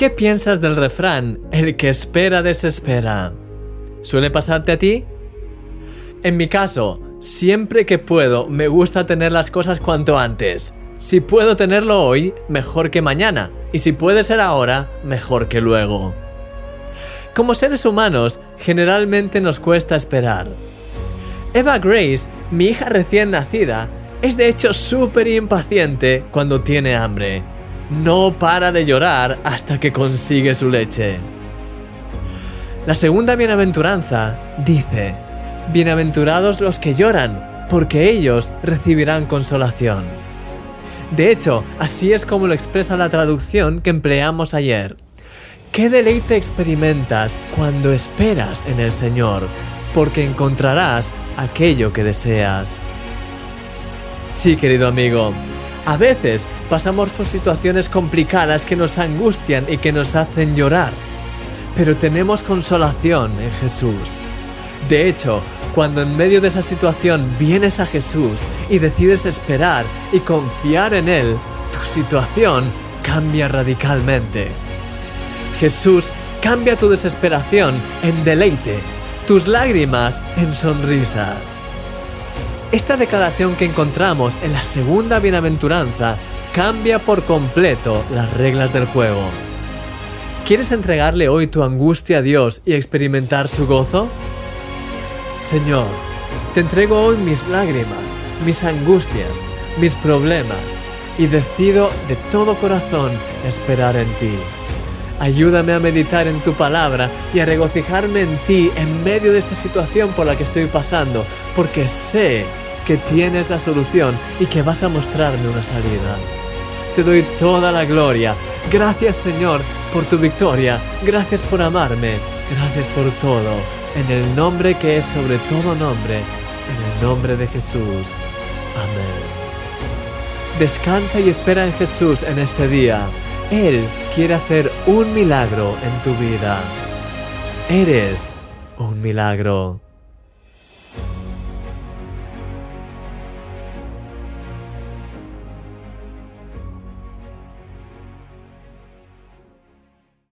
¿Qué piensas del refrán, el que espera desespera? ¿Suele pasarte a ti? En mi caso, siempre que puedo me gusta tener las cosas cuanto antes. Si puedo tenerlo hoy, mejor que mañana. Y si puede ser ahora, mejor que luego. Como seres humanos, generalmente nos cuesta esperar. Eva Grace, mi hija recién nacida, es de hecho súper impaciente cuando tiene hambre. No para de llorar hasta que consigue su leche. La segunda bienaventuranza dice, Bienaventurados los que lloran, porque ellos recibirán consolación. De hecho, así es como lo expresa la traducción que empleamos ayer. ¿Qué deleite experimentas cuando esperas en el Señor? Porque encontrarás aquello que deseas. Sí, querido amigo, a veces pasamos por situaciones complicadas que nos angustian y que nos hacen llorar, pero tenemos consolación en Jesús. De hecho, cuando en medio de esa situación vienes a Jesús y decides esperar y confiar en Él, tu situación cambia radicalmente. Jesús cambia tu desesperación en deleite, tus lágrimas en sonrisas. Esta declaración que encontramos en la segunda bienaventuranza cambia por completo las reglas del juego. ¿Quieres entregarle hoy tu angustia a Dios y experimentar su gozo? Señor, te entrego hoy mis lágrimas, mis angustias, mis problemas y decido de todo corazón esperar en ti. Ayúdame a meditar en tu palabra y a regocijarme en ti en medio de esta situación por la que estoy pasando, porque sé que tienes la solución y que vas a mostrarme una salida. Te doy toda la gloria. Gracias Señor por tu victoria. Gracias por amarme. Gracias por todo. En el nombre que es sobre todo nombre. En el nombre de Jesús. Amén. Descansa y espera en Jesús en este día. Él quiere hacer un milagro en tu vida. Eres un milagro.